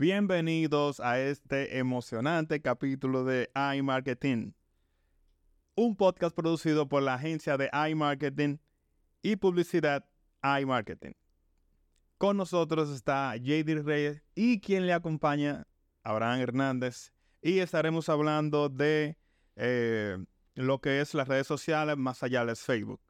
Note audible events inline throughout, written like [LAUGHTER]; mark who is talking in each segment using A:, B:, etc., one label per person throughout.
A: Bienvenidos a este emocionante capítulo de iMarketing, un podcast producido por la agencia de iMarketing y publicidad iMarketing. Con nosotros está JD Reyes y quien le acompaña, Abraham Hernández, y estaremos hablando de eh, lo que es las redes sociales más allá de Facebook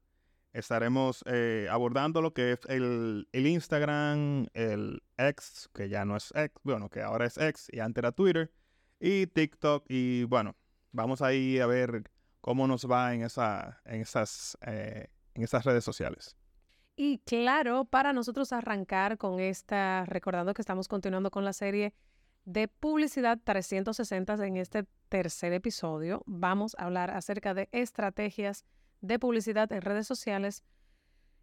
A: estaremos eh, abordando lo que es el, Instagram, el X, que ya no es X, bueno, que ahora es X y antes era Twitter, y TikTok. Y bueno, vamos ahí a ver cómo nos va en, esa, en, esas, eh, en esas redes sociales.
B: Y claro, para nosotros arrancar con esta, recordando que estamos continuando con la serie de publicidad 360 en este tercer episodio, vamos a hablar acerca de estrategias de publicidad en redes sociales,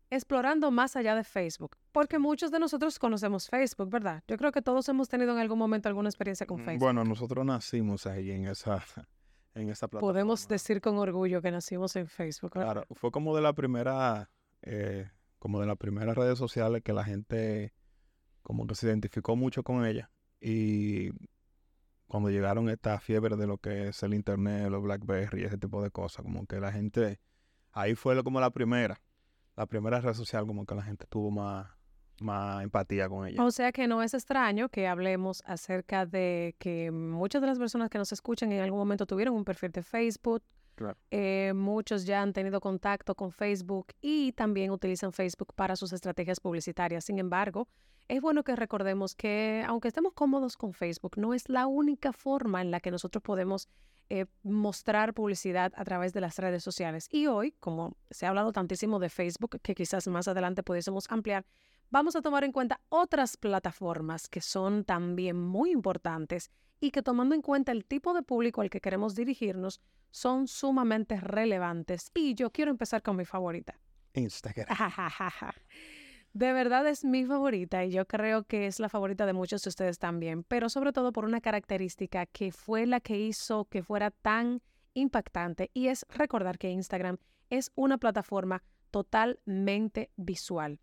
B: explorando más allá de Facebook, porque muchos de nosotros conocemos Facebook, ¿verdad? Yo creo que todos hemos tenido en algún momento alguna experiencia con Facebook.
A: Bueno, nosotros nacimos ahí en esa, [LAUGHS] en esa plataforma.
B: Podemos decir con orgullo que nacimos en Facebook.
A: Claro, fue como de la primera, eh, como de las primeras redes sociales que la gente como que se identificó mucho con ella y cuando llegaron esta fiebre de lo que es el internet, los BlackBerry, ese tipo de cosas, como que la gente ahí fue como la primera, la primera red social como que la gente tuvo más, más empatía con ella.
B: O sea que no es extraño que hablemos acerca de que muchas de las personas que nos escuchan en algún momento tuvieron un perfil de Facebook. Eh, muchos ya han tenido contacto con Facebook y también utilizan Facebook para sus estrategias publicitarias. Sin embargo, es bueno que recordemos que aunque estemos cómodos con Facebook, no es la única forma en la que nosotros podemos eh, mostrar publicidad a través de las redes sociales. Y hoy, como se ha hablado tantísimo de Facebook, que quizás más adelante pudiésemos ampliar, vamos a tomar en cuenta otras plataformas que son también muy importantes y que tomando en cuenta el tipo de público al que queremos dirigirnos, son sumamente relevantes. Y yo quiero empezar con mi favorita.
A: Instagram. [LAUGHS]
B: De verdad es mi favorita y yo creo que es la favorita de muchos de ustedes también, pero sobre todo por una característica que fue la que hizo que fuera tan impactante y es recordar que Instagram es una plataforma totalmente visual.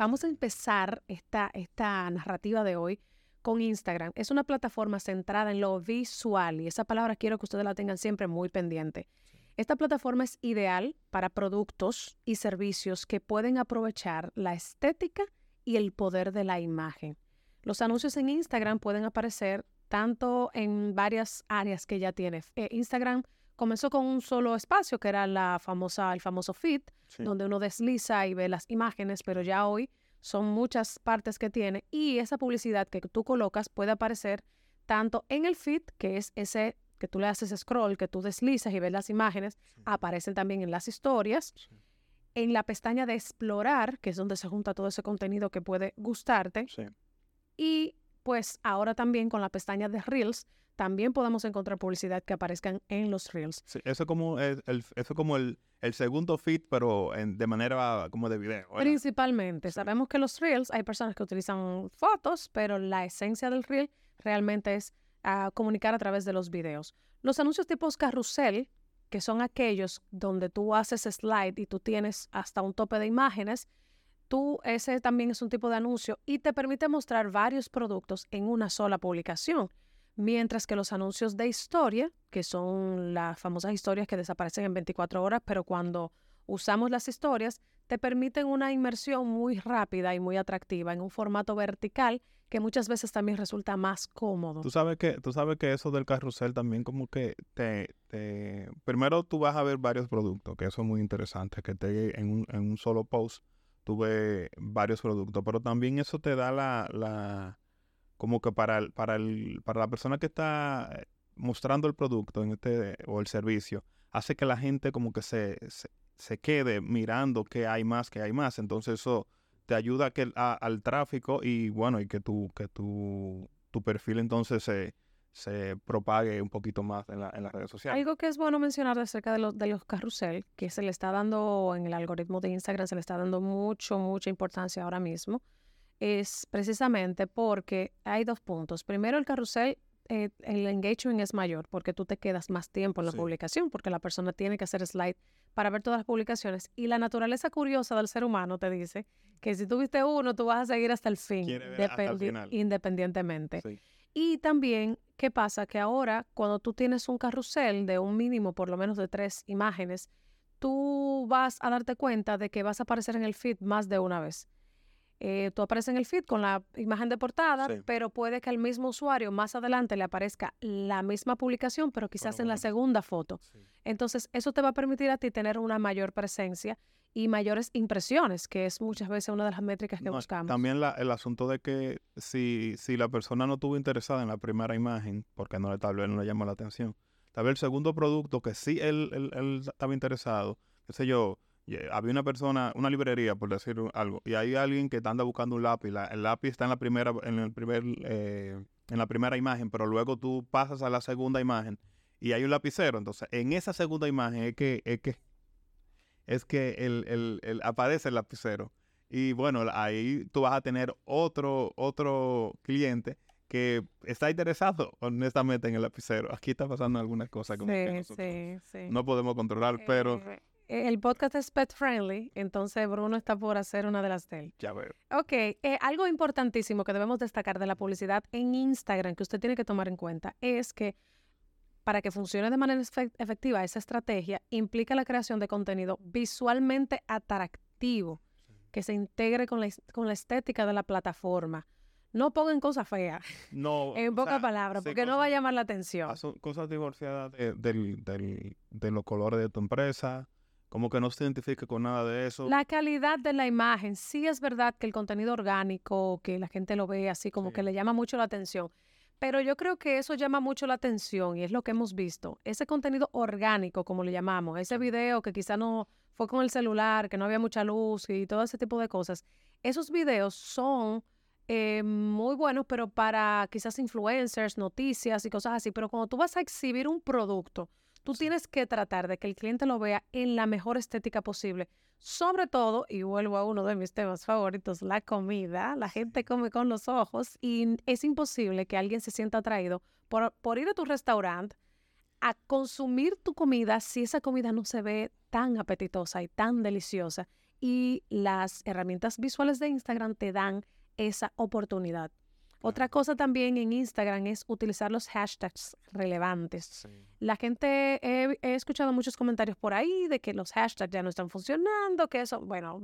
B: Vamos a empezar esta, esta narrativa de hoy con Instagram. Es una plataforma centrada en lo visual y esa palabra quiero que ustedes la tengan siempre muy pendiente. Esta plataforma es ideal para productos y servicios que pueden aprovechar la estética y el poder de la imagen. Los anuncios en Instagram pueden aparecer tanto en varias áreas que ya tiene. Eh, Instagram comenzó con un solo espacio que era la famosa, el famoso feed, donde uno desliza y ve las imágenes, pero ya hoy son muchas partes que tiene y esa publicidad que tú colocas puede aparecer tanto en el feed, que es ese que tú le haces scroll, que tú deslizas y ves las imágenes, aparecen también en las historias. En la pestaña de explorar, que es donde se junta todo ese contenido que puede gustarte. Y pues ahora también con la pestaña de Reels, también podemos encontrar publicidad que aparezcan en los Reels.
A: Sí, eso como el, eso como el, segundo feed, pero de manera como de video.
B: Principalmente. Sabemos que los Reels, hay personas que utilizan fotos, pero la esencia del Reel realmente es a comunicar a través de los videos. Los anuncios tipos carrusel, que son aquellos donde tú haces slide y tú tienes hasta un tope de imágenes, tú ese también es un tipo de anuncio y te permite mostrar varios productos en una sola publicación. Mientras que los anuncios de historia, que son las famosas historias que desaparecen en 24 horas, pero cuando usamos las historias, te permiten una inmersión muy rápida y muy atractiva en un formato vertical que muchas veces también resulta más cómodo.
A: Tú sabes que, tú sabes que eso del carrusel también como que te, te... Primero tú vas a ver varios productos, que eso es muy interesante, que te en un, en un solo post tú ves varios productos, pero también eso te da la... la como que para, el, para, el, para la persona que está mostrando el producto este, o el servicio, hace que la gente como que se, se quede mirando qué hay más, qué hay más. Entonces eso te ayuda que, al tráfico y bueno, y que tu, que tu, tu perfil entonces se, se propague un poquito más en, la, en, las redes sociales.
B: Algo que es bueno mencionar acerca de los, de los carrusel, que se le está dando en el algoritmo de Instagram, se le está dando mucho, mucha importancia ahora mismo, es precisamente porque hay dos puntos. Primero, el carrusel eh, el engagement es mayor porque tú te quedas más tiempo en la publicación, porque la persona tiene que hacer slide para ver todas las publicaciones. Y la naturaleza curiosa del ser humano te dice que si tuviste uno, tú vas a seguir hasta el fin, independientemente. Y también, ¿qué pasa? Que ahora, cuando tú tienes un carrusel de un mínimo, por lo menos de tres imágenes, tú vas a darte cuenta de que vas a aparecer en el feed más de una vez. Eh, tú apareces en el feed con la imagen de portada, pero puede que al mismo usuario más adelante le aparezca la misma publicación, pero quizás en la segunda foto. Entonces, eso te va a permitir a ti tener una mayor presencia y mayores impresiones, que es muchas veces una de las métricas que buscamos.
A: También el asunto de que si, si la persona no estuvo interesada en la primera imagen, porque no, tal vez no le llamó la atención, tal vez el segundo producto que sí él, él, él estaba interesado, qué sé yo, había una persona, una librería, por decir algo, y hay alguien que anda buscando un lápiz. el lápiz está en la primera, en el primer, eh, en la primera imagen, pero luego tú pasas a la segunda imagen y hay un lapicero. Entonces, en esa segunda imagen es que, es que, es que el, aparece el lapicero. Y bueno, ahí tú vas a tener otro, otro cliente que está interesado honestamente en el lapicero. Aquí está pasando algunas cosas como que no podemos controlar, pero eh,
B: eh, el podcast es pet friendly, entonces Bruno está por hacer una de las de él.
A: Ya veo.
B: Ok, eh, algo importantísimo que debemos destacar de la publicidad en Instagram que usted tiene que tomar en cuenta es que para que funcione de manera efectiva esa estrategia implica la creación de contenido visualmente atractivo que se integre con la, con la estética de la plataforma. No pongan cosas feas.
A: No. [LAUGHS]
B: en pocas palabras, porque no va a llamar la atención.
A: Cosas divorciadas de, de los colores de tu empresa, como que no se identifique con nada de eso.
B: La calidad de la imagen, sí es verdad que el contenido orgánico, que la gente lo ve así como que le llama mucho la atención, pero yo creo que eso llama mucho la atención y es lo que hemos visto. Ese contenido orgánico, como le llamamos, ese video que quizá no fue con el celular, que no había mucha luz y todo ese tipo de cosas, esos videos son eh, muy buenos, pero para quizás influencers, noticias y cosas así, pero cuando tú vas a exhibir un producto, Tú tienes que tratar de que el cliente lo vea en la mejor estética posible. Sobre todo, y vuelvo a uno de mis temas favoritos, la comida. La gente come con los ojos y es imposible que alguien se sienta atraído por, por ir a tu restaurante a consumir tu comida si esa comida no se ve tan apetitosa y tan deliciosa. Y las herramientas visuales de Instagram te dan esa oportunidad. Otra cosa también en Instagram es utilizar los hashtags relevantes. La gente, he, escuchado muchos comentarios por ahí de que los hashtags ya no están funcionando, que eso, bueno,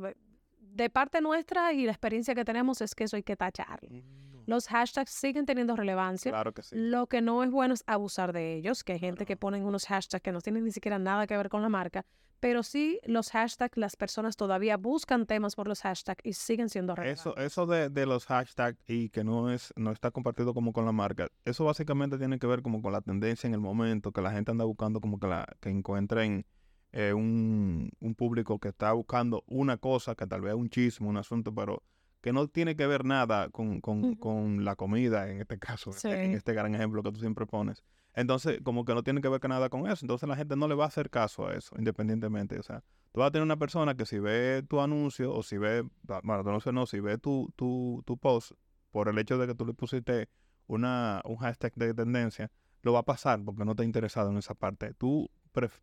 B: de parte nuestra y la experiencia que tenemos es que eso hay que tacharlo. Mm, los hashtags siguen teniendo relevancia.
A: Claro que sí.
B: Lo que no es bueno es abusar de ellos, que hay gente que ponen unos hashtags que no tienen ni siquiera nada que ver con la marca, pero sí los hashtags, las personas todavía buscan temas por los hashtags y siguen siendo relevantes.
A: Eso, eso de, de, los hashtags y que no es, no está compartido como con la marca, eso básicamente tiene que ver como con la tendencia en el momento, que la gente anda buscando como que la, que encuentren eh, un, un público que está buscando una cosa, que tal vez es un chisme, un asunto, pero que no tiene que ver nada con, con, con la comida, en este caso, en este gran ejemplo que tú siempre pones. Entonces, como que no tiene que ver nada con eso. Entonces la gente no le va a hacer caso a eso, independientemente. O sea, tú vas a tener una persona que si ve tu anuncio o si ve, bueno, no sé, no, si ve tu, tu, tu post por el hecho de que tú le pusiste una, un hashtag de tendencia, lo va a pasar porque no te ha interesado en esa parte. Tú,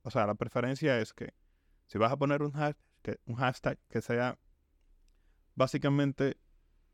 A: o sea, la preferencia es que si vas a poner un hashtag que, un hashtag que sea básicamente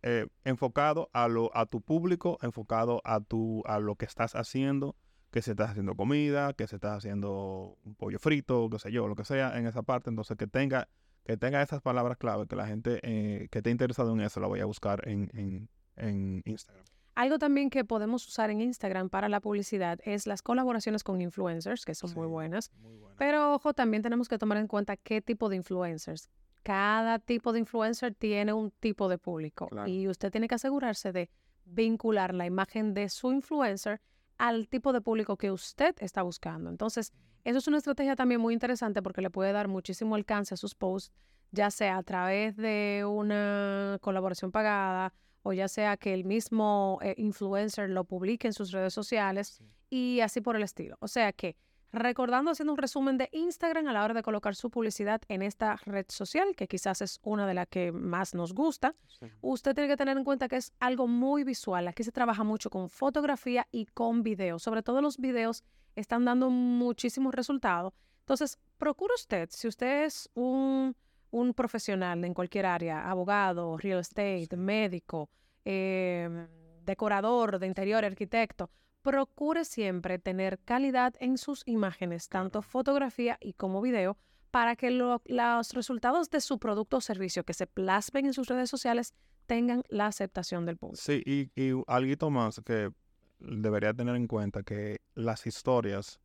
A: eh, enfocado a, lo, a tu público, enfocado a, tu, a lo que estás haciendo, que se estás haciendo comida, que se estás haciendo un pollo frito, qué sé yo, lo que sea en esa parte. Entonces, que tenga, que tenga esas palabras clave, que la gente eh, que esté interesado en eso la vaya a buscar en, en, en Instagram.
B: Algo también que podemos usar en Instagram para la publicidad es las colaboraciones con influencers, que son muy, buenas. muy, buenas. Pero ojo, también tenemos que tomar en cuenta qué tipo de influencers cada tipo de influencer tiene un tipo de público y usted tiene que asegurarse de vincular la imagen de su influencer al tipo de público que usted está buscando. Entonces, eso es una estrategia también muy interesante porque le puede dar muchísimo alcance a sus posts, ya sea a través de una colaboración pagada o ya sea que el mismo eh, influencer lo publique en sus redes sociales y así por el estilo. O sea que recordando haciendo un resumen de Instagram a la hora de colocar su publicidad en esta red social, que quizás es una de las que más nos gusta. Usted tiene que tener en cuenta que es algo muy visual. Aquí se trabaja mucho con fotografía y con video. Sobre todo los videos están dando muchísimos resultados. Entonces, procure usted, si usted es un, un profesional en cualquier área, abogado, real estate, médico, em, decorador de interior, arquitecto, procure siempre tener calidad en sus imágenes, tanto fotografía y como video, para que los resultados de su producto o servicio que se plasmen en sus redes sociales tengan la aceptación del público.
A: Sí, y, y algo más que debería tener en cuenta que las historias,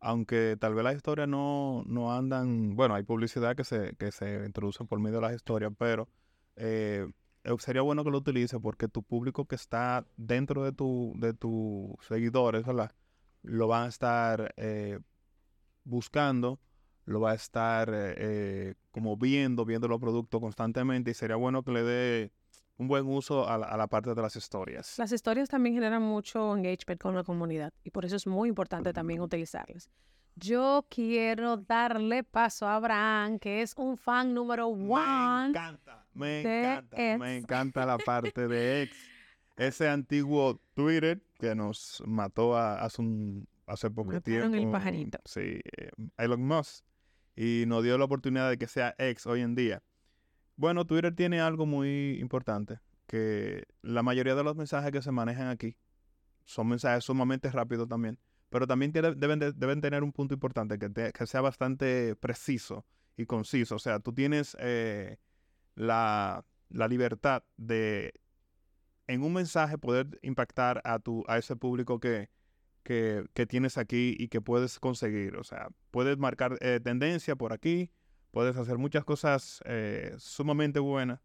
A: aunque tal vez las historias no, no andan, bueno, hay publicidad que se, que se introduce por medio de las historias, pero eh, sería bueno que lo utilice porque tu público que está dentro de tu, de tus seguidores, ¿verdad? Lo van a estar eh, buscando, lo va a estar como viendo, viendo los productos constantemente y sería bueno que le dé un buen uso a la, parte de las historias.
B: Las historias también generan mucho engagement con la comunidad y por eso es muy importante también utilizarlas. Yo quiero darle paso a Abraham, que es un fan número one.
A: Me encanta, me encanta, me encanta la parte de ex. Ese antiguo Twitter que nos mató hace, un, hace poco tiempo.
B: el pajarito.
A: Sí, eh, Elon Musk. Y nos dio la oportunidad de que sea ex hoy en día. Bueno, Twitter tiene algo muy importante, que la mayoría de los mensajes que se manejan aquí son mensajes sumamente rápidos también, pero también deben, deben tener un punto importante, que, sea bastante preciso y conciso. O sea, tú tienes eh, la, libertad de en un mensaje poder impactar a, tu, a ese público que, que, tienes aquí y que puedes conseguir. O sea, puedes marcar eh, tendencia por aquí, puedes hacer muchas cosas eh, sumamente buenas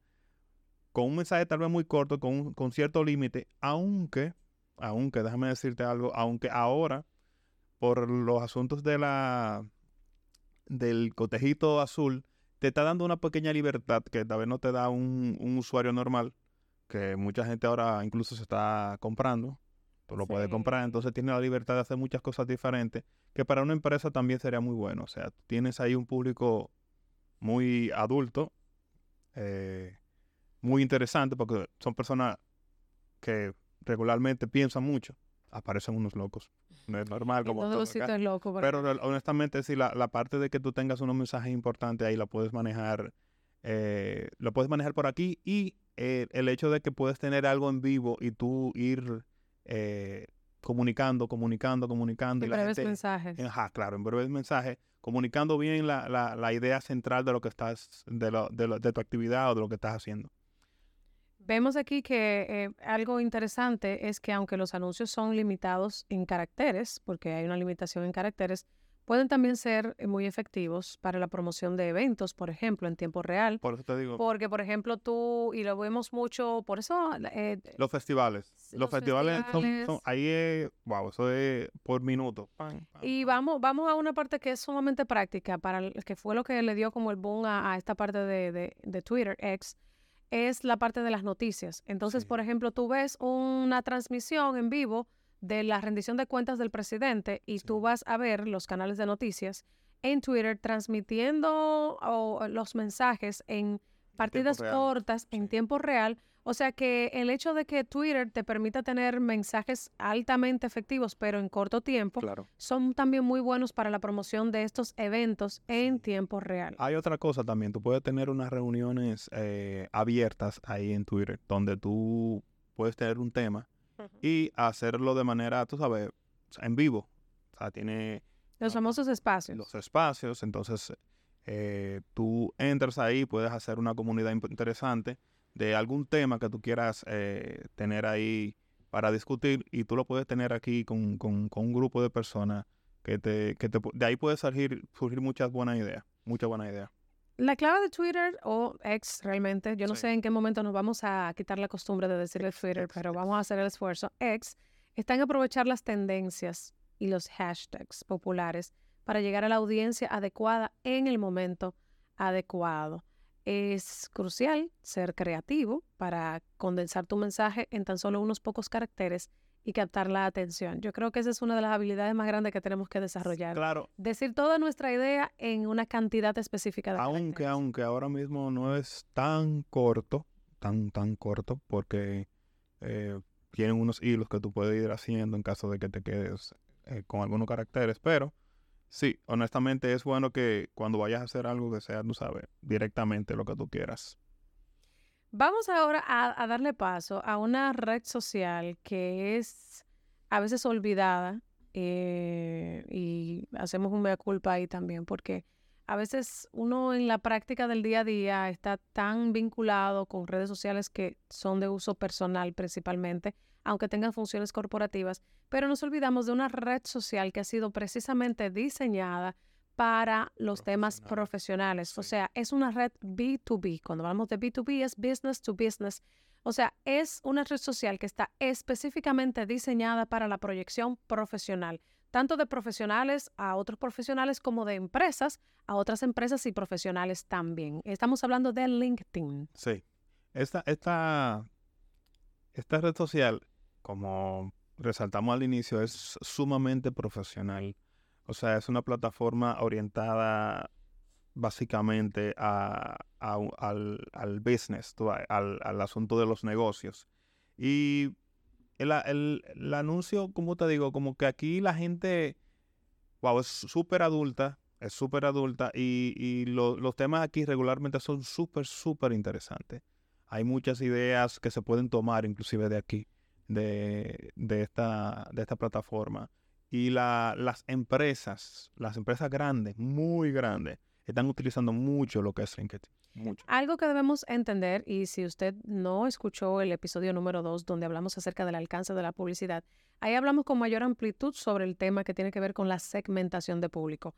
A: con un mensaje tal vez muy corto, con, con cierto límite, aunque, aunque, déjame decirte algo, aunque ahora, por los asuntos de la del cotejito azul, te está dando una pequeña libertad que tal vez no te da un, usuario normal, que mucha gente ahora incluso se está comprando. Tú lo puedes comprar, entonces tienes la libertad de hacer muchas cosas diferentes, que para una empresa también sería muy bueno. O sea, tienes ahí un público muy adulto, eh, muy interesante, porque son personas que regularmente piensan mucho. Aparecen unos locos. No es normal como
B: todo. es loco,
A: Pero honestamente, sí, la, la, parte de que tú tengas unos mensajes importantes ahí la puedes manejar. Eh, lo puedes manejar por aquí y eh, el hecho de que puedes tener algo en vivo y tú ir comunicando, comunicando, comunicando.
B: En breves mensajes.
A: Ajá, claro, en breves mensajes comunicando bien la, la, idea central de lo que estás, de, lo, de, tu actividad o de lo que estás haciendo.
B: Vemos aquí que eh, algo interesante es que aunque los anuncios son limitados en caracteres, porque hay una limitación en caracteres, pueden también ser eh, muy efectivos para la promoción de eventos, por ejemplo, en tiempo real.
A: Por eso te digo.
B: Porque, por ejemplo, tú, y lo vemos mucho, por eso...
A: Eh, los festivales. Los, festivales, Son, ahí es, wow, eso es por minuto.
B: y vamos, vamos a una parte que es sumamente práctica, para que fue lo que le dio como el boom a, esta parte de, de, Twitter, X, es la parte de las noticias. Entonces, por ejemplo, tú ves una transmisión en vivo de la rendición de cuentas del presidente y tú vas a ver los canales de noticias en Twitter transmitiendo los mensajes en partidas cortas, en tiempo real. O sea que el hecho de que Twitter te permita tener mensajes altamente efectivos, pero en corto tiempo, son también muy buenos para la promoción de estos eventos en tiempo real.
A: Hay otra cosa también, tú puedes tener unas reuniones eh, abiertas ahí en Twitter, donde tú puedes tener un tema y hacerlo de manera, tú sabes, en vivo. O sea, tiene...
B: Los famosos espacios.
A: Los espacios, entonces eh, tú entras ahí, puedes hacer una comunidad interesante de algún tema que tú quieras eh, tener ahí para discutir y tú lo puedes tener aquí con, con, con un grupo de personas que te, que te, de ahí puede surgir, surgir muchas buenas ideas, muchas buenas ideas.
B: La clave de Twitter o X realmente, yo no sé en qué momento nos vamos a quitar la costumbre de decirle Twitter, pero vamos a hacer el esfuerzo. X está en aprovechar las tendencias y los hashtags populares para llegar a la audiencia adecuada en el momento adecuado. Es crucial ser creativo para condensar tu mensaje en tan solo unos pocos caracteres y captar la atención. Yo creo que esa es una de las habilidades más grandes que tenemos que desarrollar.
A: Claro.
B: Decir toda nuestra idea en una cantidad específica de
A: Aunque, aunque ahora mismo no es tan corto, tan, tan corto, porque eh, tienen unos hilos que tú puedes ir haciendo en caso de que te quedes eh, con algunos caracteres, pero Sí, honestamente es bueno que cuando vayas a hacer algo que sea, tú sabes, directamente lo que tú quieras.
B: Vamos ahora a, darle paso a una red social que es a veces olvidada eh, y hacemos un mea culpa ahí también porque a veces uno en la práctica del día a día está tan vinculado con redes sociales que son de uso personal principalmente, aunque tengan funciones corporativas, pero nos olvidamos de una red social que ha sido precisamente diseñada para los temas profesionales. O sea, es una red B2B. Cuando hablamos de B2B es business to business. O sea, es una red social que está específicamente diseñada para la proyección profesional tanto de profesionales a otros profesionales como de empresas a otras empresas y profesionales también. Estamos hablando de LinkedIn.
A: Sí. Esta, esta, esta red social, como resaltamos al inicio, es sumamente profesional. O sea, es una plataforma orientada básicamente a, al, al, business, al, al asunto de los negocios. Y el, el, anuncio, como te digo, como que aquí la gente, wow, es súper adulta, es súper adulta y, y los temas aquí regularmente son súper, súper interesantes. Hay muchas ideas que se pueden tomar inclusive de aquí, de, de, esta, de esta plataforma. Y la, las empresas, las empresas grandes, muy grandes, están utilizando mucho lo que es LinkedIn.
B: Algo que debemos entender, y si usted no escuchó el episodio número 2 donde hablamos acerca del alcance de la publicidad, ahí hablamos con mayor amplitud sobre el tema que tiene que ver con la segmentación de público.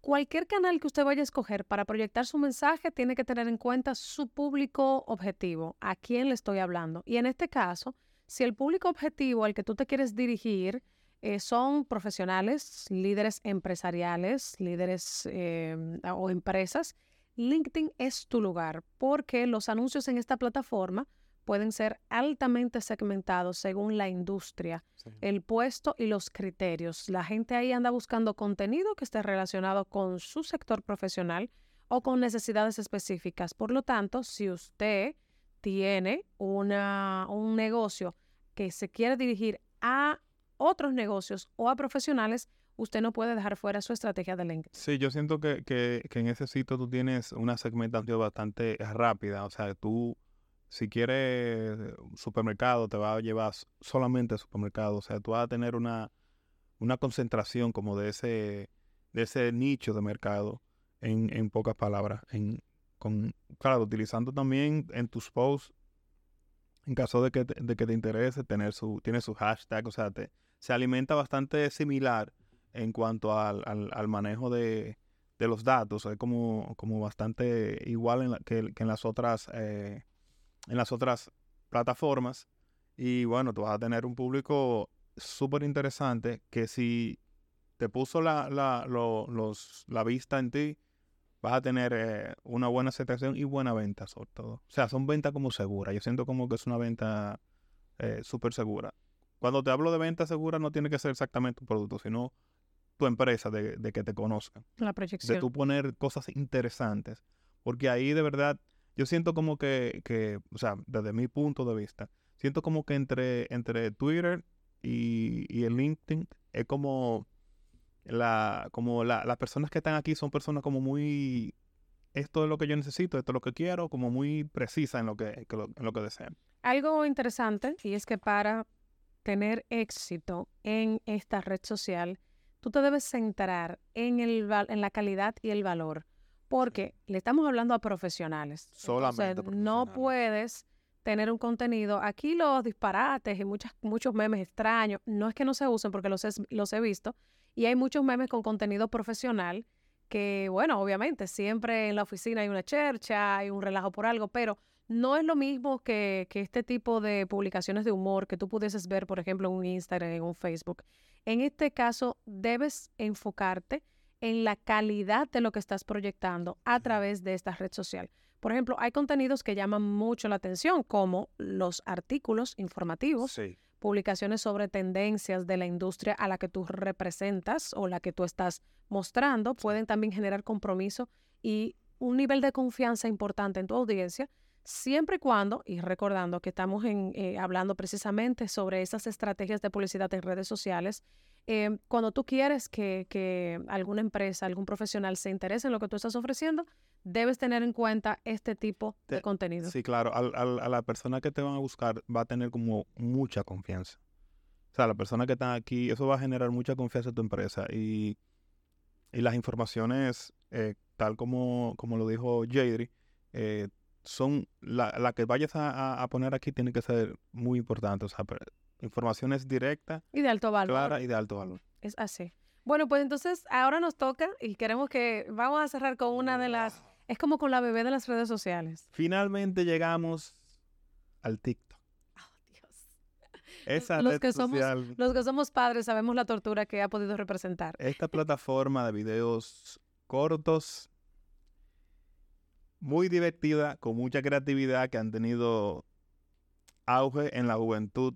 B: Cualquier canal que usted vaya a escoger para proyectar su mensaje tiene que tener en cuenta su público objetivo, a quién le estoy hablando. Y en este caso, si el público objetivo al que tú te quieres dirigir eh, son profesionales, líderes empresariales, líderes eh, o empresas, LinkedIn es tu lugar porque los anuncios en esta plataforma pueden ser altamente segmentados según la industria, el puesto y los criterios. La gente ahí anda buscando contenido que esté relacionado con su sector profesional o con necesidades específicas. Por lo tanto, si usted tiene una, un negocio que se quiere dirigir a otros negocios o a profesionales, usted no puede dejar fuera su estrategia de LinkedIn.
A: Sí, yo siento que, que, en ese sitio tú tienes una segmentación bastante rápida. O sea, tú, si quieres supermercado, te va a llevar solamente supermercado. O sea, tú vas a tener una, una concentración como de ese, de ese nicho de mercado en, en pocas palabras. Con, claro, utilizando también en tus posts, en caso de que, de que te interese, tener su, tiene su hashtag, o sea, te, se alimenta bastante similar en cuanto al, al, manejo de, de, los datos. Es como, como bastante igual en que, en las otras eh, en las otras plataformas. Y bueno, tú vas a tener un público súper interesante que si te puso la, la, los, la vista en ti, vas a tener eh, una buena aceptación y buena venta sobre todo. O sea, son ventas como seguras. Yo siento como que es una venta eh, súper segura. Cuando te hablo de venta segura no tiene que ser exactamente un producto, sino tu empresa, de, que te conozcan.
B: La proyección.
A: De tú poner cosas interesantes. Porque ahí de verdad, yo siento como que, que, o sea, desde mi punto de vista, siento como que entre, entre Twitter y, y el LinkedIn es como la, como la, las personas que están aquí son personas como muy esto es lo que yo necesito, esto es lo que quiero, como muy precisa en lo que, en lo que desean.
B: Algo interesante, y es que para tener éxito en esta red social, tú te debes centrar en, el, en la calidad y el valor, porque le estamos hablando a profesionales.
A: Solamente
B: No puedes tener un contenido. Aquí los disparates y muchas, muchos memes extraños, no es que no se usen porque los, los he visto, y hay muchos memes con contenido profesional que, bueno, obviamente, siempre en la oficina hay una chercha, hay un relajo por algo, pero no es lo mismo que, que, este tipo de publicaciones de humor que tú pudieses ver, por ejemplo, en un Instagram, en un Facebook. En este caso, debes enfocarte en la calidad de lo que estás proyectando a través de esta red social. Por ejemplo, hay contenidos que llaman mucho la atención, como los artículos informativos, publicaciones sobre tendencias de la industria a la que tú representas o la que tú estás mostrando, pueden también generar compromiso y un nivel de confianza importante en tu audiencia siempre y cuando, y recordando que estamos en, eh, hablando precisamente sobre esas estrategias de publicidad en redes sociales, Eh, cuando tú quieres que, que alguna empresa, algún profesional se interese en lo que tú estás ofreciendo, debes tener en cuenta este tipo de
A: Te-
B: contenido.
A: Sí, claro, al- al- a la persona que te van a buscar va a tener como mucha confianza. O sea, la persona que está aquí, eso va a generar mucha confianza en tu empresa y, y las informaciones, eh, tal como, como lo dijo Jadri, eh, son la, la que vayas a, a- poner aquí tiene que ser muy importante. O sea, informaciones directas,
B: Y de alto valor.
A: claras y de alto valor.
B: Es así. Bueno, pues entonces ahora nos toca y queremos que vamos a cerrar con una de las, es como con la bebé de las redes sociales.
A: Finalmente llegamos al TikTok.
B: Oh, Dios.
A: Esa
B: Los
A: red
B: que somos- Los que somos padres sabemos la tortura que ha podido representar.
A: esta plataforma de videos cortos, muy divertida, con mucha creatividad, que han tenido auge en la juventud,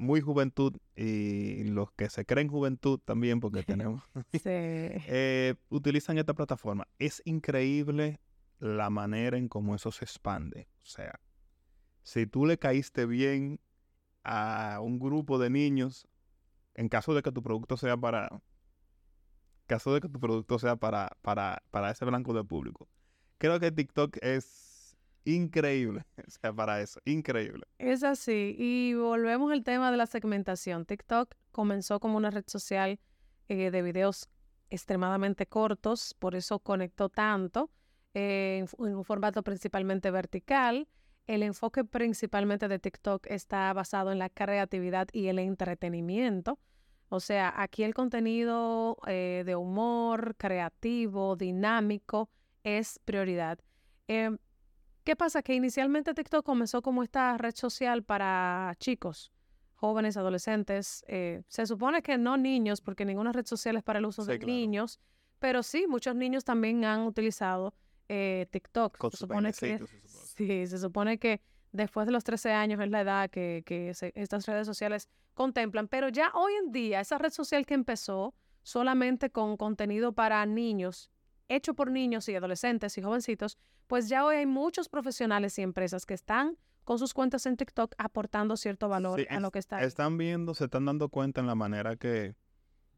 A: muy juventud, y los que se creen juventud también, porque [LAUGHS] tenemos,
B: Sí. [LAUGHS]
A: eh, utilizan esta plataforma. Es increíble la manera en cómo eso se expande. O sea, si tú le caíste bien a un grupo de niños, en caso de que tu producto sea para, en caso de que tu producto sea para, para, para ese blanco de público, creo que TikTok es increíble, [LAUGHS] o sea, para eso, increíble.
B: Es así. Y volvemos al tema de la segmentación. TikTok comenzó como una red social eh, de videos extremadamente cortos, por eso conectó tanto, eh, en, un formato principalmente vertical. El enfoque principalmente de TikTok está basado en la creatividad y el entretenimiento. O sea, aquí el contenido eh, de humor, creativo, dinámico, es prioridad. Em, ¿Qué pasa? Que inicialmente TikTok comenzó como esta red social para chicos, jóvenes, adolescentes. eh, se supone que no niños, porque ninguna red social es para el uso
A: Sí,
B: de
A: claro.
B: niños, pero sí, muchos niños también han utilizado eh, TikTok.
A: Con
B: se supone que, sí, se supone que después de los 13 años es la edad que, que se- estas redes sociales contemplan, pero ya hoy en día esa red social que empezó solamente con contenido para niños, hecho por niños y adolescentes y jovencitos, pues ya hoy hay muchos profesionales y empresas que están con sus cuentas en TikTok aportando cierto valor
A: Sí,
B: a lo que está ahí.
A: Están viendo, se están dando cuenta en la manera que,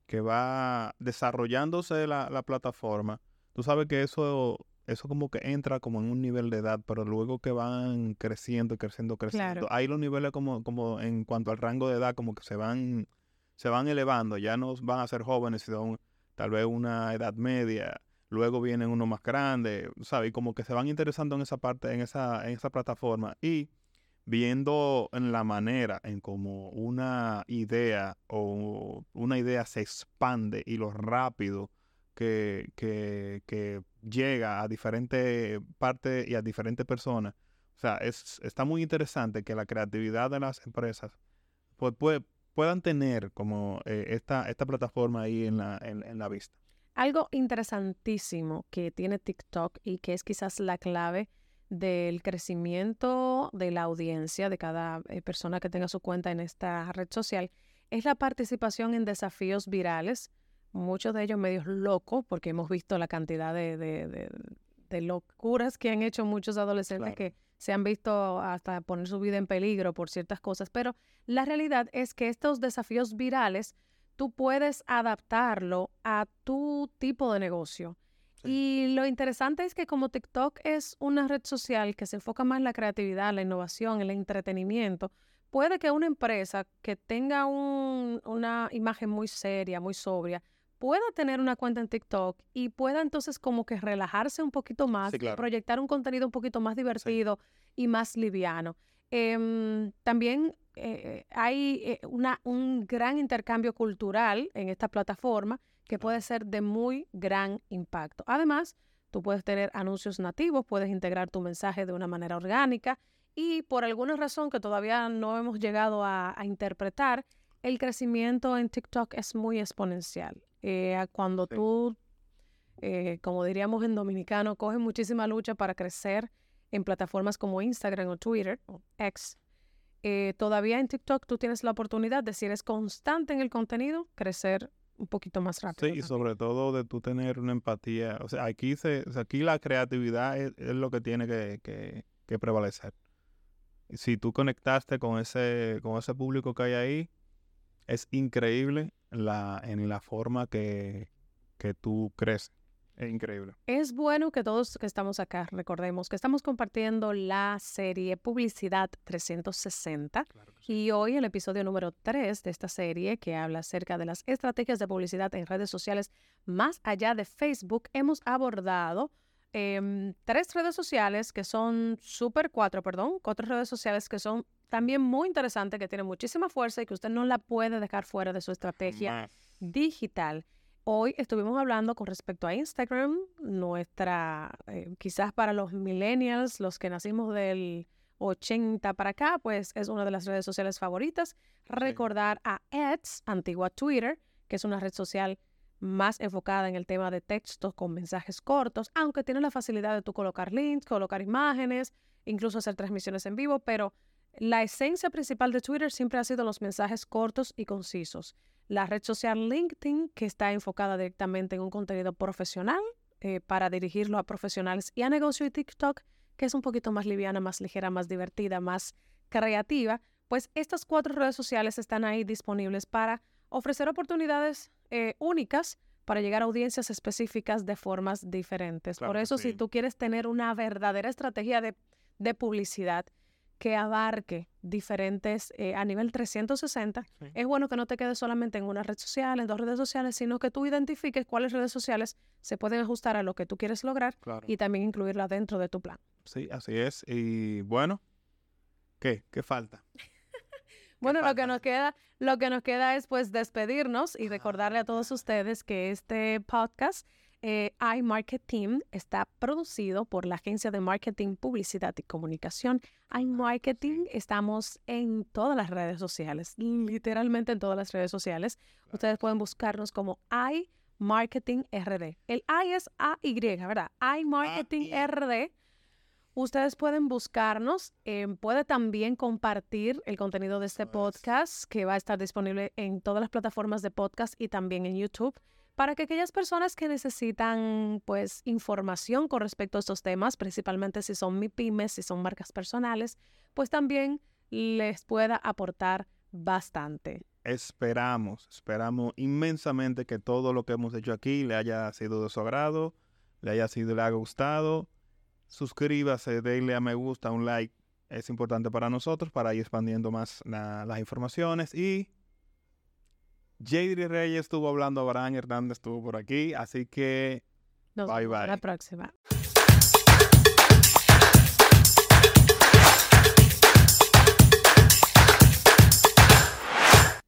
A: que va desarrollándose la, la plataforma. Tú sabes que eso, eso como que entra como en un nivel de edad, pero luego que van creciendo, creciendo, creciendo.
B: Claro.
A: Ahí los niveles como, como en cuanto al rango de edad, como que se van, se van elevando. Ya no van a ser jóvenes, sino tal vez una edad media. Luego vienen unos más grandes, ¿sabes? Y como que se van interesando en esa parte, en esa, en esa plataforma. Y viendo en la manera en cómo una idea o una idea se expande y lo rápido que, que, llega a diferentes partes y a diferentes personas. O sea, es, está muy interesante que la creatividad de las empresas pues, pue- puedan tener como eh, esta, esta plataforma ahí en la, en la vista.
B: Algo interesantísimo que tiene TikTok y que es quizás la clave del crecimiento de la audiencia de cada eh, persona que tenga su cuenta en esta red social es la participación en desafíos virales, muchos de ellos medios locos, porque hemos visto la cantidad de, de- de- de locuras que han hecho muchos adolescentes
A: Claro.
B: que se han visto hasta poner su vida en peligro por ciertas cosas, pero la realidad es que estos desafíos virales tú puedes adaptarlo a tu tipo de negocio. Y lo interesante es que como TikTok es una red social que se enfoca más en la creatividad, la innovación, el entretenimiento, puede que una empresa que tenga un- una imagen muy seria, muy sobria, pueda tener una cuenta en TikTok y pueda entonces como que relajarse un poquito más,
A: Sí, claro.
B: proyectar un contenido un poquito más divertido y más liviano. Em, también eh, hay eh, una, un gran intercambio cultural en esta plataforma que puede ser de muy gran impacto. Además, tú puedes tener anuncios nativos, puedes integrar tu mensaje de una manera orgánica y por alguna razón que todavía no hemos llegado a, a interpretar, el crecimiento en TikTok es muy exponencial. Eh, cuando
A: Sí.
B: tú, eh, como diríamos en dominicano, coges muchísima lucha para crecer en plataformas como Instagram o Twitter o X, eh, todavía en TikTok tú tienes la oportunidad de, si eres constante en el contenido, crecer un poquito más rápido.
A: Sí, y sobre todo de tú tener una empatía. O sea, aquí, se, o sea, aquí la creatividad es, es lo que tiene que, que- que prevalecer. Si tú conectaste con ese, con ese público que hay ahí, es increíble la, en la forma que, que tú creces. Es increíble.
B: Es bueno que todos que estamos acá recordemos que estamos compartiendo la serie Publicidad 360 y hoy el episodio número 3 de esta serie que habla acerca de las estrategias de publicidad en redes sociales más allá de Facebook hemos abordado em, tres redes sociales que son super cuatro, perdón, cuatro redes sociales que son también muy interesantes, que tienen muchísima fuerza y que usted no la puede dejar fuera de su estrategia digital. Hoy estuvimos hablando con respecto a Instagram, nuestra, eh, quizás para los millennials, los que nacimos del 80 para acá, pues es una de las redes sociales favoritas. Recordar a Ads, antigua Twitter, que es una red social más enfocada en el tema de textos con mensajes cortos, aunque tiene la facilidad de tú colocar links, colocar imágenes, incluso hacer transmisiones en vivo, pero la esencia principal de Twitter siempre ha sido los mensajes cortos y concisos la red social LinkedIn, que está enfocada directamente en un contenido profesional eh, para dirigirlo a profesionales y a negocio, y TikTok, que es un poquito más liviana, más ligera, más divertida, más creativa, pues estas cuatro redes sociales están ahí disponibles para ofrecer oportunidades eh, únicas para llegar a audiencias específicas de formas diferentes. Por eso, si tú quieres tener una verdadera estrategia de, de publicidad, que abarque diferentes eh, a nivel 360, es bueno que no te quedes solamente en una red social, en dos redes sociales, sino que tú identifiques cuáles redes sociales se pueden ajustar a lo que tú quieres lograr y también incluirla dentro de tu plan.
A: Sí, así es. Y bueno, ¿qué? ¿Qué falta? [LAUGHS]
B: bueno, lo que nos queda, lo que nos queda es pues despedirnos y recordarle a todos ustedes que este podcast eh, iMarketing está producido por la agencia de marketing, publicidad y comunicación. iMarketing estamos en todas las redes sociales, literalmente en todas las redes sociales. Ustedes pueden buscarnos como iMarketing RD. El I es A-Y, ¿verdad? iMarketing RD. Ustedes pueden buscarnos, eh, puede también compartir el contenido de este podcast que va a estar disponible en todas las plataformas de podcast y también en YouTube para que aquellas personas que necesitan pues información con respecto a estos temas, principalmente si son MIPIMES, si son marcas personales, pues también les pueda aportar bastante.
A: Esperamos, esperamos inmensamente que todo lo que hemos hecho aquí le haya sido de su agrado, le haya sido, le haya gustado. Suscríbase, denle a me gusta, un like, es importante para nosotros para ir expandiendo más las informaciones y JD Reyes estuvo hablando, Abraham Hernández estuvo por aquí, así que
B: Nos
A: bye bye.
B: La próxima.